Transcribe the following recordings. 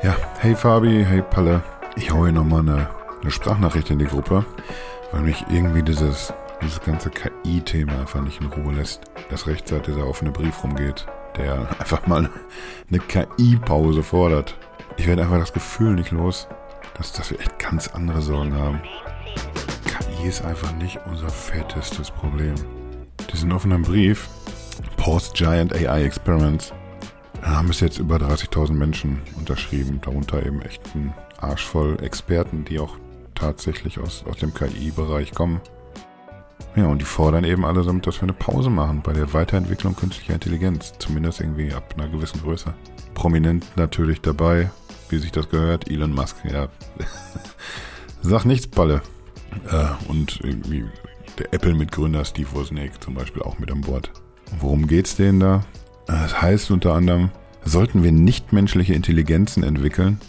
Ja, hey Fabi, hey Palle. Ich hau hier nochmal eine, eine Sprachnachricht in die Gruppe, weil mich irgendwie dieses, dieses ganze KI-Thema einfach nicht in Ruhe lässt. Das recht seit dieser offene Brief rumgeht, der einfach mal eine KI-Pause fordert. Ich werde einfach das Gefühl nicht los, dass, dass wir echt ganz andere Sorgen haben. KI ist einfach nicht unser fettestes Problem. Diesen offenen Brief, Post-Giant AI Experiments, haben bis jetzt über 30.000 Menschen unterschrieben, darunter eben echt ein Arsch voll Experten, die auch tatsächlich aus, aus dem KI-Bereich kommen. Ja, und die fordern eben allesamt, dass wir eine Pause machen bei der Weiterentwicklung künstlicher Intelligenz, zumindest irgendwie ab einer gewissen Größe. Prominent natürlich dabei, wie sich das gehört, Elon Musk, ja. Sag nichts, Balle. Äh, und irgendwie der Apple-Mitgründer Steve Wozniak zum Beispiel auch mit an Bord. Worum geht's denen da? Das heißt unter anderem, sollten wir nichtmenschliche Intelligenzen entwickeln,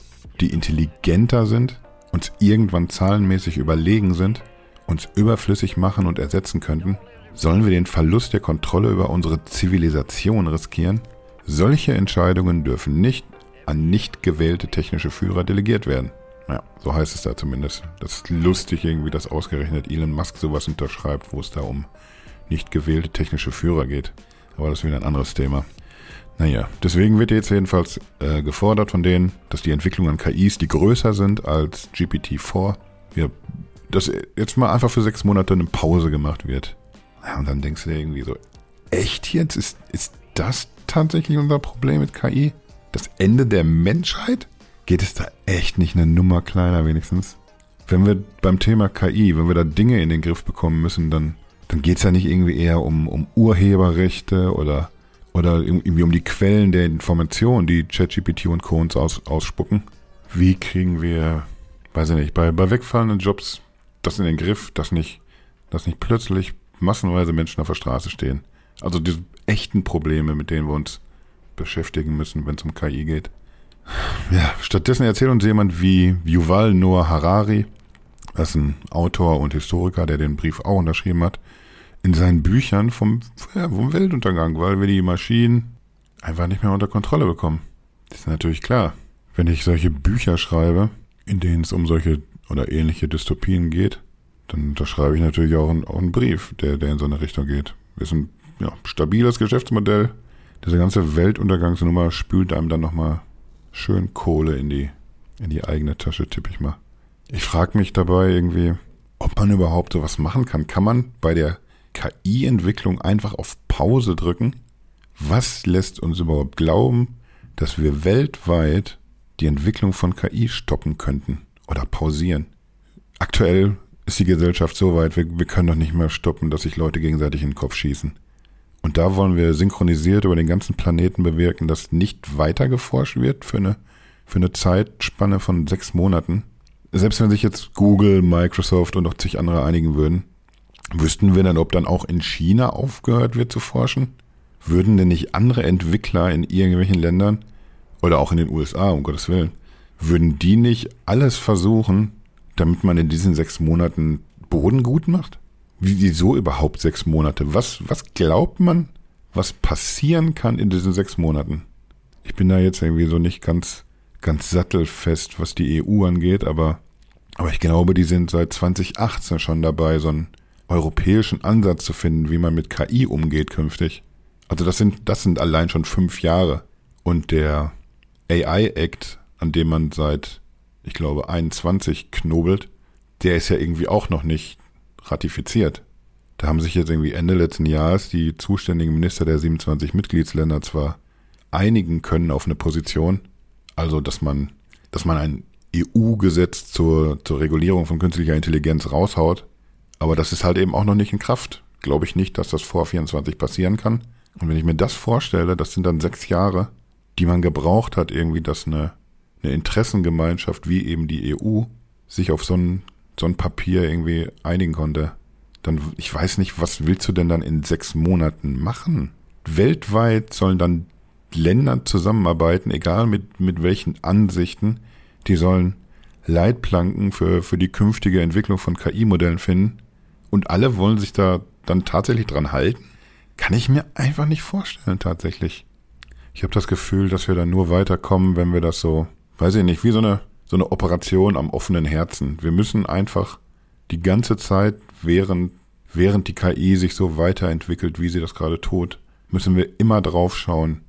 die intelligenter sind, uns irgendwann zahlenmäßig überlegen sind, uns überflüssig machen und ersetzen könnten, sollen wir den Verlust der Kontrolle über unsere Zivilisation riskieren? Solche Entscheidungen dürfen nicht an nicht gewählte technische Führer delegiert werden. Ja, so heißt es da zumindest. Das ist lustig irgendwie, dass ausgerechnet Elon Musk sowas unterschreibt, wo es da um nicht gewählte technische Führer geht. Aber das ist wieder ein anderes Thema. Naja, deswegen wird jetzt jedenfalls äh, gefordert von denen, dass die Entwicklung an KIs, die größer sind als GPT-4, ja, dass jetzt mal einfach für sechs Monate eine Pause gemacht wird. Ja, und dann denkst du dir irgendwie so, echt jetzt? Ist, ist das tatsächlich unser Problem mit KI? Das Ende der Menschheit? Geht es da echt nicht eine Nummer kleiner wenigstens? Wenn wir beim Thema KI, wenn wir da Dinge in den Griff bekommen müssen, dann, dann geht es ja nicht irgendwie eher um, um Urheberrechte oder, oder irgendwie um die Quellen der Informationen, die ChatGPT und Co. uns aus, ausspucken. Wie kriegen wir, weiß ich nicht, bei, bei wegfallenden Jobs das in den Griff, dass nicht, dass nicht plötzlich massenweise Menschen auf der Straße stehen? Also diese echten Probleme, mit denen wir uns beschäftigen müssen, wenn es um KI geht. Ja, stattdessen erzählt uns jemand wie Yuval Noah Harari, das ist ein Autor und Historiker, der den Brief auch unterschrieben hat, in seinen Büchern vom, vom Weltuntergang, weil wir die Maschinen einfach nicht mehr unter Kontrolle bekommen. Das ist natürlich klar. Wenn ich solche Bücher schreibe, in denen es um solche oder ähnliche Dystopien geht, dann da schreibe ich natürlich auch einen, auch einen Brief, der, der in so eine Richtung geht. Wir sind ja, stabiles Geschäftsmodell. Diese ganze Weltuntergangsnummer spült einem dann nochmal schön Kohle in die, in die eigene Tasche, tippe ich mal. Ich frage mich dabei irgendwie, ob man überhaupt sowas machen kann. Kann man bei der KI-Entwicklung einfach auf Pause drücken? Was lässt uns überhaupt glauben, dass wir weltweit die Entwicklung von KI stoppen könnten oder pausieren? Aktuell ist die Gesellschaft so weit, wir, wir können doch nicht mehr stoppen, dass sich Leute gegenseitig in den Kopf schießen. Und da wollen wir synchronisiert über den ganzen Planeten bewirken, dass nicht weiter geforscht wird für eine, für eine Zeitspanne von sechs Monaten. Selbst wenn sich jetzt Google, Microsoft und auch zig andere einigen würden, wüssten wir dann, ob dann auch in China aufgehört wird zu forschen? Würden denn nicht andere Entwickler in irgendwelchen Ländern oder auch in den USA, um Gottes Willen, würden die nicht alles versuchen, damit man in diesen sechs Monaten Boden gut macht? Wieso überhaupt sechs Monate? Was, was glaubt man, was passieren kann in diesen sechs Monaten? Ich bin da jetzt irgendwie so nicht ganz, ganz sattelfest, was die EU angeht, aber, aber ich glaube, die sind seit 2018 schon dabei, so einen europäischen Ansatz zu finden, wie man mit KI umgeht künftig. Also das sind, das sind allein schon fünf Jahre. Und der AI Act, an dem man seit, ich glaube, 21 knobelt, der ist ja irgendwie auch noch nicht ratifiziert. Da haben sich jetzt irgendwie Ende letzten Jahres die zuständigen Minister der 27 Mitgliedsländer zwar einigen können auf eine Position, also dass man, dass man ein EU-Gesetz zur, zur Regulierung von künstlicher Intelligenz raushaut, aber das ist halt eben auch noch nicht in Kraft. Glaube ich nicht, dass das vor 24 passieren kann. Und wenn ich mir das vorstelle, das sind dann sechs Jahre, die man gebraucht hat, irgendwie, dass eine, eine Interessengemeinschaft wie eben die EU sich auf so ein so ein Papier irgendwie einigen konnte, dann, ich weiß nicht, was willst du denn dann in sechs Monaten machen? Weltweit sollen dann Länder zusammenarbeiten, egal mit, mit welchen Ansichten, die sollen Leitplanken für, für die künftige Entwicklung von KI-Modellen finden und alle wollen sich da dann tatsächlich dran halten? Kann ich mir einfach nicht vorstellen, tatsächlich. Ich habe das Gefühl, dass wir dann nur weiterkommen, wenn wir das so weiß ich nicht, wie so eine, so eine Operation am offenen Herzen. Wir müssen einfach die ganze Zeit, während, während die KI sich so weiterentwickelt, wie sie das gerade tut, müssen wir immer drauf schauen,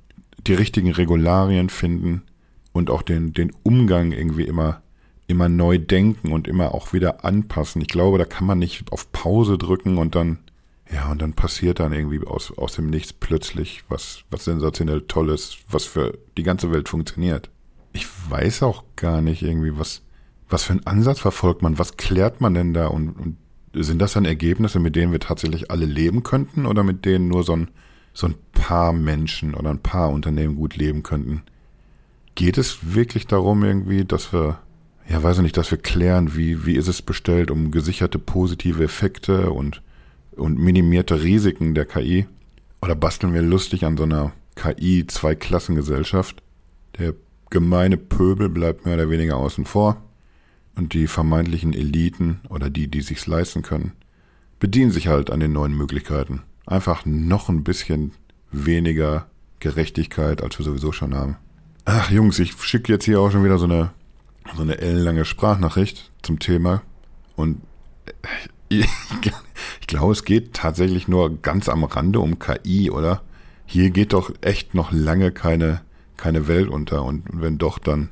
die richtigen Regularien finden und auch den, den Umgang irgendwie immer, immer neu denken und immer auch wieder anpassen. Ich glaube, da kann man nicht auf Pause drücken und dann, ja, und dann passiert dann irgendwie aus, aus dem Nichts plötzlich was, was sensationell Tolles, was für die ganze Welt funktioniert. Ich weiß auch gar nicht irgendwie, was, was für einen Ansatz verfolgt man, was klärt man denn da und, und sind das dann Ergebnisse, mit denen wir tatsächlich alle leben könnten oder mit denen nur so ein, so ein paar Menschen oder ein paar Unternehmen gut leben könnten? Geht es wirklich darum irgendwie, dass wir, ja, weiß ich nicht, dass wir klären, wie, wie ist es bestellt um gesicherte positive Effekte und, und minimierte Risiken der KI? Oder basteln wir lustig an so einer KI-Zweiklassengesellschaft? Der gemeine Pöbel bleibt mehr oder weniger außen vor und die vermeintlichen Eliten oder die, die sich's leisten können, bedienen sich halt an den neuen Möglichkeiten. Einfach noch ein bisschen weniger Gerechtigkeit, als wir sowieso schon haben. Ach Jungs, ich schicke jetzt hier auch schon wieder so eine, so eine ellenlange Sprachnachricht zum Thema. Und ich, glaube, es geht tatsächlich nur ganz am Rande um KI, oder? Hier geht doch echt noch lange keine, keine Welt unter. Und wenn doch, dann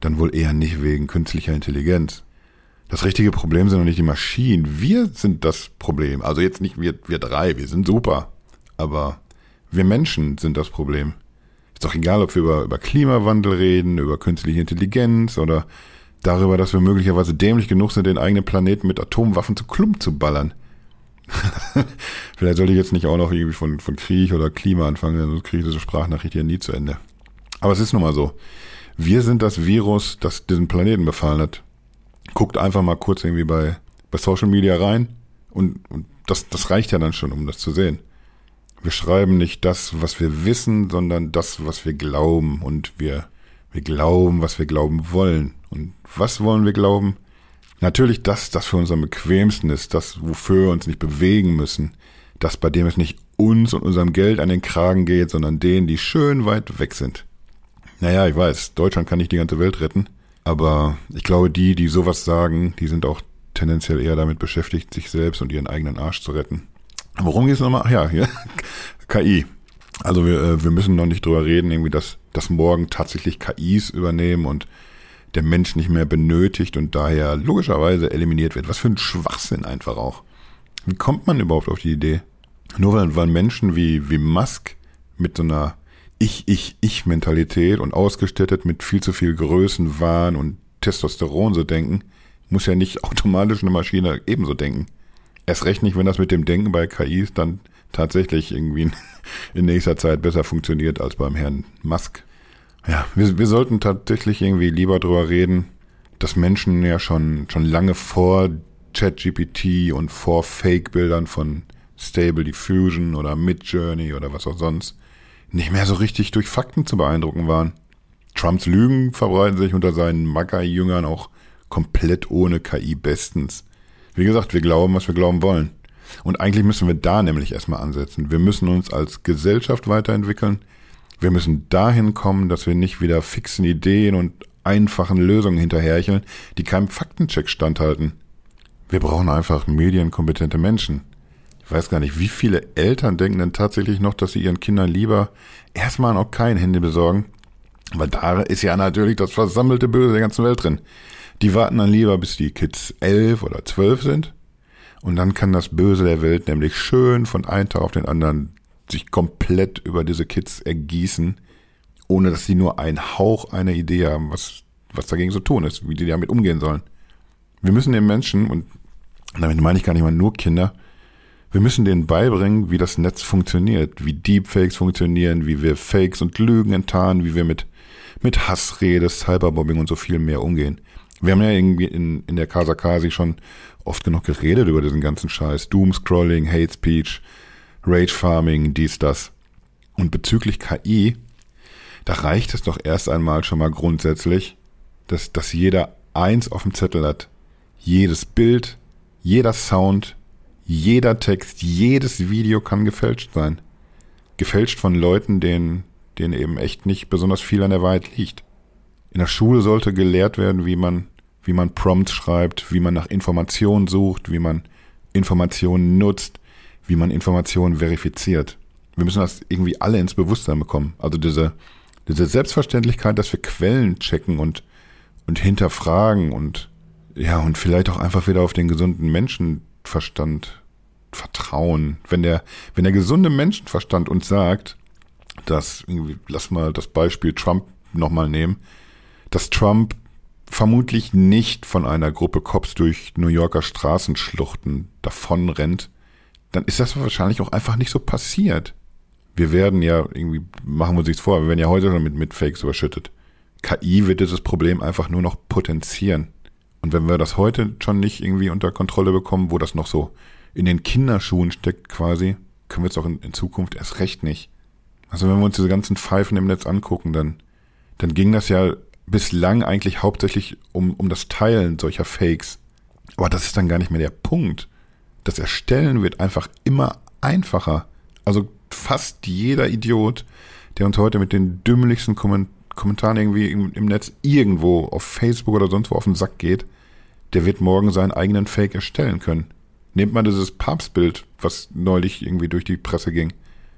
dann wohl eher nicht wegen künstlicher Intelligenz. Das richtige Problem sind doch nicht die Maschinen. Wir sind das Problem. Also jetzt nicht wir, wir drei, wir sind super. Aber wir Menschen sind das Problem. Ist doch egal, ob wir über, über Klimawandel reden, über künstliche Intelligenz oder darüber, dass wir möglicherweise dämlich genug sind, den eigenen Planeten mit Atomwaffen zu Klump zu ballern. Vielleicht sollte ich jetzt nicht auch noch irgendwie von, von Krieg oder Klima anfangen, sonst kriege ich diese Sprachnachricht hier nie zu Ende. Aber es ist nun mal so. Wir sind das Virus, das diesen Planeten befallen hat. Guckt einfach mal kurz irgendwie bei, bei Social Media rein und, und das, das reicht ja dann schon, um das zu sehen. Wir schreiben nicht das, was wir wissen, sondern das, was wir glauben. Und wir, wir glauben, was wir glauben wollen. Und was wollen wir glauben? Natürlich das, das für uns am bequemsten ist, das, wofür wir uns nicht bewegen müssen. Das, bei dem es nicht uns und unserem Geld an den Kragen geht, sondern denen, die schön weit weg sind. Naja, ich weiß, Deutschland kann nicht die ganze Welt retten, aber ich glaube, die, die sowas sagen, die sind auch tendenziell eher damit beschäftigt, sich selbst und ihren eigenen Arsch zu retten. Worum geht es nochmal? Ach ja, ja, KI. Also wir, äh, wir müssen noch nicht drüber reden, irgendwie, dass, dass morgen tatsächlich KIs übernehmen und der Mensch nicht mehr benötigt und daher logischerweise eliminiert wird. Was für ein Schwachsinn einfach auch. Wie kommt man überhaupt auf die Idee? Nur weil, weil Menschen wie, wie Musk mit so einer ich, ich, ich Mentalität und ausgestattet mit viel zu viel Größenwahn und Testosteron so denken, muss ja nicht automatisch eine Maschine ebenso denken. Erst recht nicht, wenn das mit dem Denken bei KIs dann tatsächlich irgendwie in nächster Zeit besser funktioniert als beim Herrn Musk. Ja, wir, wir sollten tatsächlich irgendwie lieber drüber reden, dass Menschen ja schon, schon lange vor ChatGPT und vor Fake-Bildern von Stable Diffusion oder Midjourney oder was auch sonst nicht mehr so richtig durch Fakten zu beeindrucken waren. Trumps Lügen verbreiten sich unter seinen Macker-Jüngern auch komplett ohne KI bestens. Wie gesagt, wir glauben, was wir glauben wollen. Und eigentlich müssen wir da nämlich erstmal ansetzen. Wir müssen uns als Gesellschaft weiterentwickeln. Wir müssen dahin kommen, dass wir nicht wieder fixen Ideen und einfachen Lösungen hinterhercheln, die keinem Faktencheck standhalten. Wir brauchen einfach medienkompetente Menschen. Ich weiß gar nicht, wie viele Eltern denken denn tatsächlich noch, dass sie ihren Kindern lieber erstmal noch kein Handy besorgen. Weil da ist ja natürlich das versammelte Böse der ganzen Welt drin. Die warten dann lieber, bis die Kids elf oder zwölf sind. Und dann kann das Böse der Welt nämlich schön von einem Tag auf den anderen sich komplett über diese Kids ergießen, ohne dass sie nur einen Hauch einer Idee haben, was, was dagegen zu tun ist, wie die damit umgehen sollen. Wir müssen den Menschen, und damit meine ich gar nicht mal nur Kinder, wir müssen denen beibringen, wie das Netz funktioniert, wie Deepfakes funktionieren, wie wir Fakes und Lügen enttarnen, wie wir mit, mit Hassrede, Cyberbombing und so viel mehr umgehen. Wir haben ja irgendwie in, in der Casa Kasi schon oft genug geredet über diesen ganzen Scheiß. Doomscrolling, Hate Speech, Rage Farming, dies, das. Und bezüglich KI, da reicht es doch erst einmal schon mal grundsätzlich, dass, dass jeder eins auf dem Zettel hat. Jedes Bild, jeder Sound, jeder Text, jedes Video kann gefälscht sein. Gefälscht von Leuten, denen, denen eben echt nicht besonders viel an der Wahrheit liegt. In der Schule sollte gelehrt werden, wie man, wie man Prompts schreibt, wie man nach Informationen sucht, wie man Informationen nutzt, wie man Informationen verifiziert. Wir müssen das irgendwie alle ins Bewusstsein bekommen. Also diese, diese Selbstverständlichkeit, dass wir Quellen checken und, und hinterfragen und, ja, und vielleicht auch einfach wieder auf den gesunden Menschenverstand vertrauen. Wenn der, wenn der gesunde Menschenverstand uns sagt, dass, irgendwie, lass mal das Beispiel Trump nochmal nehmen, dass Trump vermutlich nicht von einer Gruppe Cops durch New Yorker Straßenschluchten davonrennt, dann ist das wahrscheinlich auch einfach nicht so passiert. Wir werden ja, irgendwie, machen wir uns nichts vor, wir werden ja heute schon mit, mit Fakes überschüttet. KI wird dieses Problem einfach nur noch potenzieren. Und wenn wir das heute schon nicht irgendwie unter Kontrolle bekommen, wo das noch so in den Kinderschuhen steckt quasi, können wir es auch in, in Zukunft erst recht nicht. Also wenn wir uns diese ganzen Pfeifen im Netz angucken, dann, dann ging das ja bislang eigentlich hauptsächlich um, um das Teilen solcher Fakes. Aber das ist dann gar nicht mehr der Punkt. Das Erstellen wird einfach immer einfacher. Also fast jeder Idiot, der uns heute mit den dümmlichsten Kommentaren irgendwie im, im Netz irgendwo auf Facebook oder sonst wo auf den Sack geht, der wird morgen seinen eigenen Fake erstellen können. Nehmt mal dieses Papstbild, was neulich irgendwie durch die Presse ging.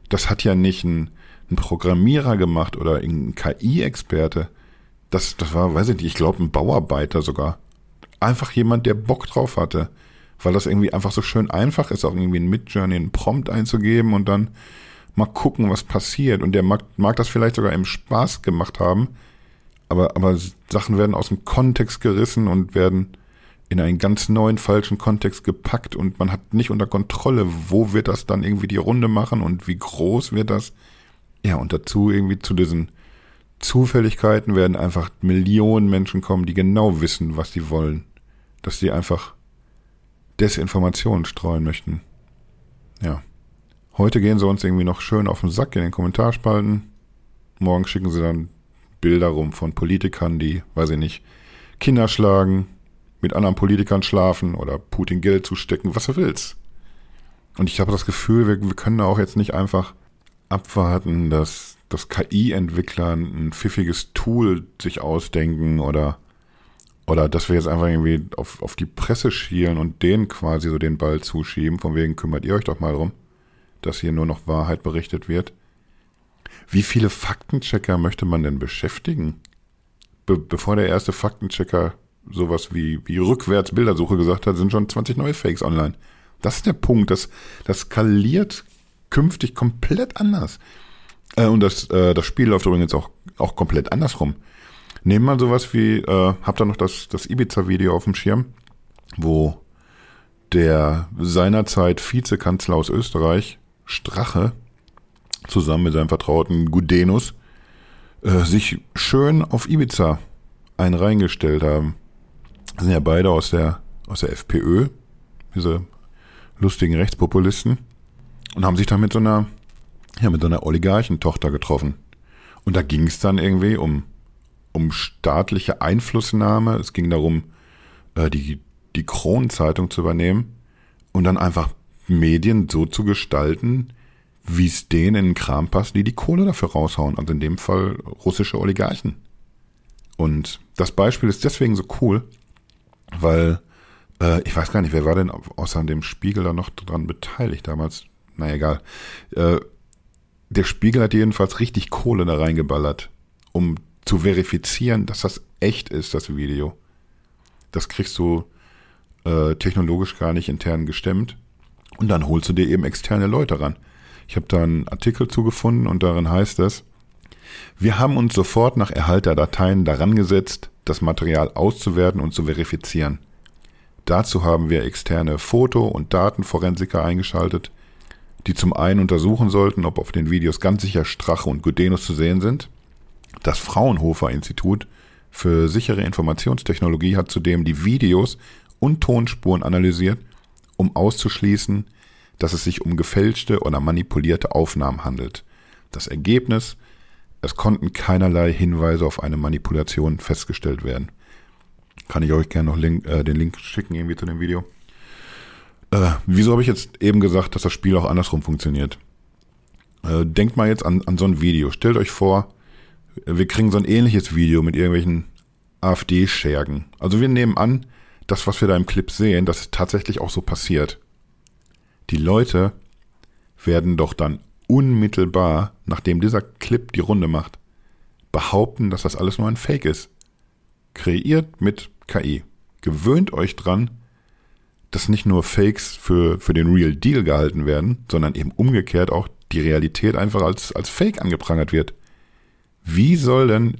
Das hat ja nicht ein, ein Programmierer gemacht oder ein KI-Experte. Das, das war, weiß ich nicht, ich glaube ein Bauarbeiter sogar. Einfach jemand, der Bock drauf hatte. Weil das irgendwie einfach so schön einfach ist, auch irgendwie ein Midjourney einen Prompt einzugeben und dann mal gucken, was passiert. Und der mag, mag das vielleicht sogar im Spaß gemacht haben. Aber, aber Sachen werden aus dem Kontext gerissen und werden in einen ganz neuen falschen Kontext gepackt und man hat nicht unter Kontrolle, wo wird das dann irgendwie die Runde machen und wie groß wird das. Ja, und dazu irgendwie zu diesen Zufälligkeiten werden einfach Millionen Menschen kommen, die genau wissen, was sie wollen. Dass sie einfach Desinformationen streuen möchten. Ja. Heute gehen sie uns irgendwie noch schön auf den Sack in den Kommentarspalten. Morgen schicken sie dann Bilder rum von Politikern, die, weiß ich nicht, Kinder schlagen, mit anderen Politikern schlafen oder Putin Geld zustecken, was du willst. Und ich habe das Gefühl, wir, wir können auch jetzt nicht einfach abwarten, dass, dass KI-Entwickler ein pfiffiges Tool sich ausdenken oder, oder dass wir jetzt einfach irgendwie auf, auf die Presse schielen und denen quasi so den Ball zuschieben, von wegen kümmert ihr euch doch mal drum, dass hier nur noch Wahrheit berichtet wird. Wie viele Faktenchecker möchte man denn beschäftigen? Be bevor der erste Faktenchecker sowas wie, wie rückwärts Bildersuche gesagt hat, sind schon 20 neue Fakes online. Das ist der Punkt. Das, das skaliert künftig komplett anders. Äh, und das, äh, das Spiel läuft übrigens auch, auch komplett andersrum. Nehmen mal sowas wie, äh, habt ihr noch das, das Ibiza-Video auf dem Schirm, wo der seinerzeit Vizekanzler aus Österreich, Strache, zusammen mit seinem Vertrauten Gudenus, äh, sich schön auf Ibiza einen reingestellt haben sind ja beide aus der, aus der FPÖ, diese lustigen Rechtspopulisten, und haben sich dann mit so einer, ja, mit so einer Oligarchentochter getroffen. Und da ging es dann irgendwie um, um staatliche Einflussnahme. Es ging darum, äh, die, die Kronenzeitung zu übernehmen und dann einfach Medien so zu gestalten, wie es denen in den Kram passt, die die Kohle dafür raushauen. Also in dem Fall russische Oligarchen. Und das Beispiel ist deswegen so cool, weil äh, ich weiß gar nicht, wer war denn außer dem Spiegel da noch dran beteiligt damals? Na egal. Äh, der Spiegel hat jedenfalls richtig Kohle da reingeballert, um zu verifizieren, dass das echt ist, das Video. Das kriegst du äh, technologisch gar nicht intern gestemmt. Und dann holst du dir eben externe Leute ran. Ich habe da einen Artikel zugefunden und darin heißt es, wir haben uns sofort nach Erhalt der Dateien daran gesetzt, das Material auszuwerten und zu verifizieren. Dazu haben wir externe Foto- und Datenforensiker eingeschaltet, die zum einen untersuchen sollten, ob auf den Videos ganz sicher Strache und Gudenus zu sehen sind. Das Fraunhofer Institut für sichere Informationstechnologie hat zudem die Videos und Tonspuren analysiert, um auszuschließen, dass es sich um gefälschte oder manipulierte Aufnahmen handelt. Das Ergebnis es konnten keinerlei Hinweise auf eine Manipulation festgestellt werden. Kann ich euch gerne noch Link, äh, den Link schicken irgendwie zu dem Video. Äh, wieso habe ich jetzt eben gesagt, dass das Spiel auch andersrum funktioniert? Äh, denkt mal jetzt an, an so ein Video. Stellt euch vor, wir kriegen so ein ähnliches Video mit irgendwelchen AfD-Schergen. Also wir nehmen an, das, was wir da im Clip sehen, das ist tatsächlich auch so passiert. Die Leute werden doch dann unmittelbar, nachdem dieser Clip die Runde macht, behaupten, dass das alles nur ein Fake ist. Kreiert mit KI. Gewöhnt euch dran, dass nicht nur Fakes für, für den Real Deal gehalten werden, sondern eben umgekehrt auch die Realität einfach als, als Fake angeprangert wird. Wie soll denn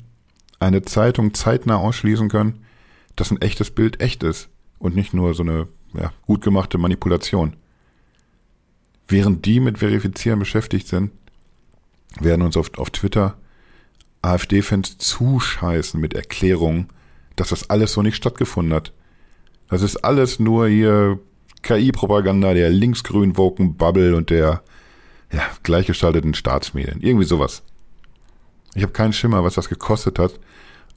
eine Zeitung zeitnah ausschließen können, dass ein echtes Bild echt ist und nicht nur so eine ja, gut gemachte Manipulation? Während die mit Verifizieren beschäftigt sind, werden uns auf, auf Twitter AfD-Fans zuscheißen mit Erklärungen, dass das alles so nicht stattgefunden hat. Das ist alles nur hier KI-Propaganda der linksgrün woken Bubble und der ja, gleichgestalteten Staatsmedien. Irgendwie sowas. Ich habe keinen Schimmer, was das gekostet hat,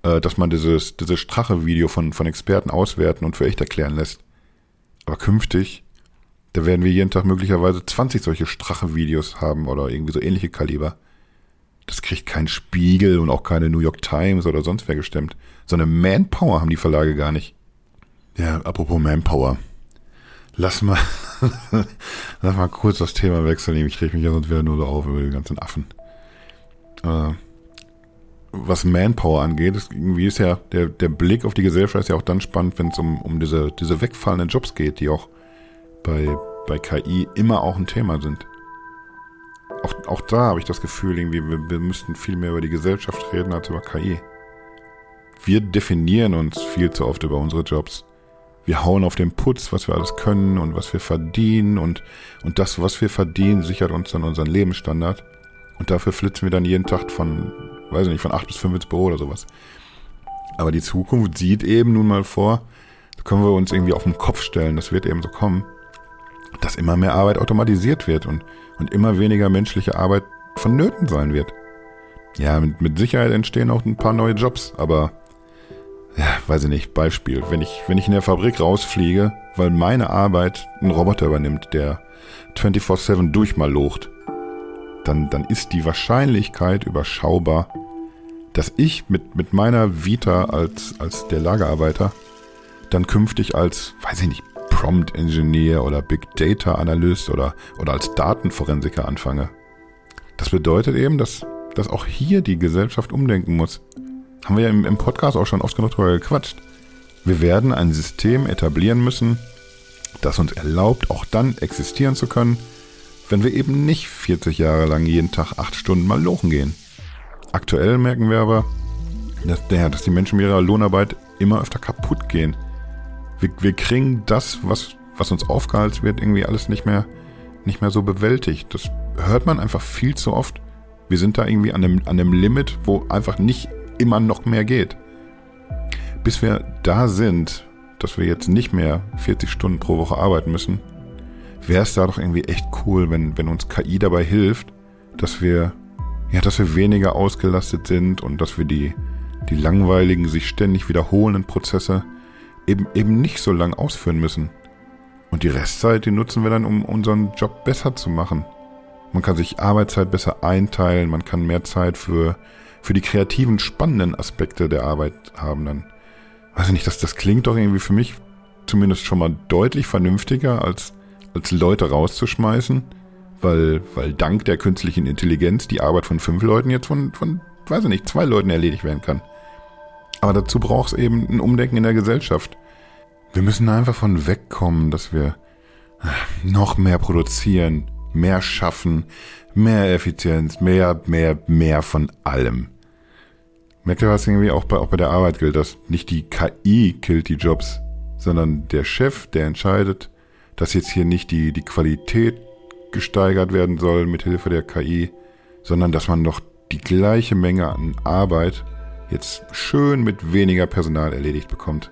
äh, dass man dieses, dieses Strache-Video von, von Experten auswerten und für echt erklären lässt. Aber künftig, da werden wir jeden Tag möglicherweise 20 solche Strache-Videos haben oder irgendwie so ähnliche Kaliber. Das kriegt kein Spiegel und auch keine New York Times oder sonst wer gestemmt. So eine Manpower haben die Verlage gar nicht. Ja, apropos Manpower. Lass mal, lass mal kurz das Thema wechseln. Ich rede mich ja sonst wieder nur so auf über die ganzen Affen. Äh, was Manpower angeht, ist, irgendwie ist ja der, der Blick auf die Gesellschaft ist ja auch dann spannend, wenn es um, um diese, diese wegfallenden Jobs geht, die auch bei, bei KI immer auch ein Thema sind. Auch, auch da habe ich das Gefühl, irgendwie, wir, wir müssten viel mehr über die Gesellschaft reden als über KI. Wir definieren uns viel zu oft über unsere Jobs wir hauen auf den Putz, was wir alles können und was wir verdienen und, und das, was wir verdienen, sichert uns dann unseren Lebensstandard. Und dafür flitzen wir dann jeden Tag von, weiß ich nicht, von acht bis fünf ins Büro oder sowas. Aber die Zukunft sieht eben nun mal vor, da können wir uns irgendwie auf den Kopf stellen, das wird eben so kommen, dass immer mehr Arbeit automatisiert wird und, und immer weniger menschliche Arbeit vonnöten sein wird. Ja, mit, mit Sicherheit entstehen auch ein paar neue Jobs, aber weiß ich nicht, Beispiel, wenn ich, wenn ich in der Fabrik rausfliege, weil meine Arbeit ein Roboter übernimmt, der 24-7 durchmalocht, dann, dann ist die Wahrscheinlichkeit überschaubar, dass ich mit, mit meiner Vita als, als der Lagerarbeiter dann künftig als, weiß ich nicht, Prompt Engineer oder Big Data Analyst oder, oder als Datenforensiker anfange. Das bedeutet eben, dass, dass auch hier die Gesellschaft umdenken muss. Haben wir ja im, im Podcast auch schon oft genug drüber gequatscht. Wir werden ein System etablieren müssen, das uns erlaubt, auch dann existieren zu können, wenn wir eben nicht 40 Jahre lang jeden Tag 8 Stunden mal lochen gehen. Aktuell merken wir aber, dass, ja, dass die Menschen mit ihrer Lohnarbeit immer öfter kaputt gehen. Wir, wir kriegen das, was, was uns aufgehalten wird, irgendwie alles nicht mehr, nicht mehr so bewältigt. Das hört man einfach viel zu oft. Wir sind da irgendwie an einem, an einem Limit, wo einfach nicht immer noch mehr geht. Bis wir da sind, dass wir jetzt nicht mehr 40 Stunden pro Woche arbeiten müssen, wäre es da doch irgendwie echt cool, wenn, wenn uns KI dabei hilft, dass wir, ja, dass wir weniger ausgelastet sind und dass wir die, die langweiligen, sich ständig wiederholenden Prozesse eben, eben nicht so lang ausführen müssen. Und die Restzeit, die nutzen wir dann, um unseren Job besser zu machen. Man kann sich Arbeitszeit besser einteilen, man kann mehr Zeit für für die kreativen, spannenden Aspekte der Arbeit haben, dann weiß ich nicht, das, das klingt doch irgendwie für mich zumindest schon mal deutlich vernünftiger, als, als Leute rauszuschmeißen, weil, weil dank der künstlichen Intelligenz die Arbeit von fünf Leuten jetzt von, von, weiß ich nicht, zwei Leuten erledigt werden kann. Aber dazu braucht es eben ein Umdenken in der Gesellschaft. Wir müssen einfach von wegkommen, dass wir noch mehr produzieren, mehr schaffen, mehr Effizienz, mehr, mehr, mehr von allem. Merkt ihr was irgendwie auch bei, auch bei der Arbeit gilt, dass nicht die KI killt die Jobs, sondern der Chef, der entscheidet, dass jetzt hier nicht die, die Qualität gesteigert werden soll mit Hilfe der KI, sondern dass man noch die gleiche Menge an Arbeit jetzt schön mit weniger Personal erledigt bekommt.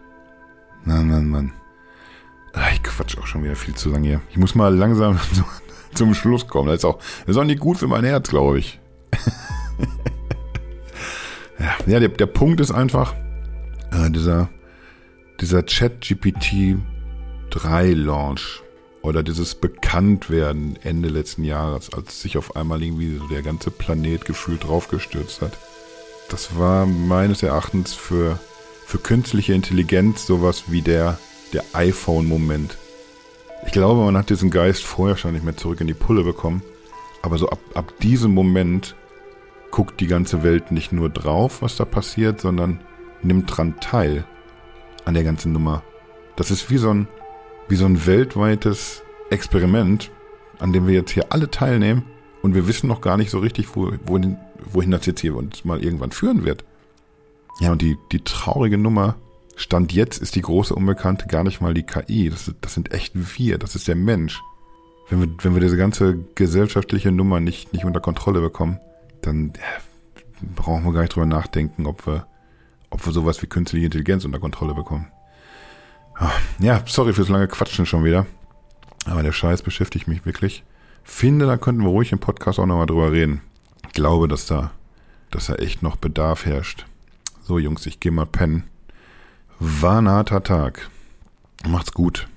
Mann, Mann, Mann. Ich quatsch auch schon wieder viel zu lange hier. Ich muss mal langsam zum Schluss kommen. Das ist auch, das ist auch nicht gut für mein Herz, glaube ich. ja, der, der Punkt ist einfach, äh, dieser, dieser Chat-GPT 3 Launch oder dieses Bekanntwerden Ende letzten Jahres, als sich auf einmal irgendwie so der ganze Planet gefühlt draufgestürzt hat. das war meines Erachtens für, für künstliche Intelligenz sowas wie der, der iPhone-Moment. Ich glaube, man hat diesen Geist vorher schon nicht mehr zurück in die Pulle bekommen. Aber so ab, ab diesem Moment guckt die ganze Welt nicht nur drauf, was da passiert, sondern nimmt dran teil an der ganzen Nummer. Das ist wie so ein, wie so ein weltweites Experiment, an dem wir jetzt hier alle teilnehmen und wir wissen noch gar nicht so richtig, wo, wohin, wohin das jetzt hier uns mal irgendwann führen wird. Ja, und die, die traurige Nummer, Stand jetzt ist die große Unbekannte gar nicht mal die KI. Das, das sind echt wir, das ist der Mensch. Wenn wir, wenn wir diese ganze gesellschaftliche Nummer nicht, nicht unter Kontrolle bekommen, dann ja, brauchen wir gar nicht drüber nachdenken, ob wir, ob wir sowas wie künstliche Intelligenz unter Kontrolle bekommen. Ah, ja, sorry fürs lange Quatschen schon wieder. Aber der Scheiß beschäftigt mich wirklich. Finde, da könnten wir ruhig im Podcast auch nochmal drüber reden. Ich glaube, dass da, dass da echt noch Bedarf herrscht. So, Jungs, ich gehe mal pennen. Tag. Macht's gut.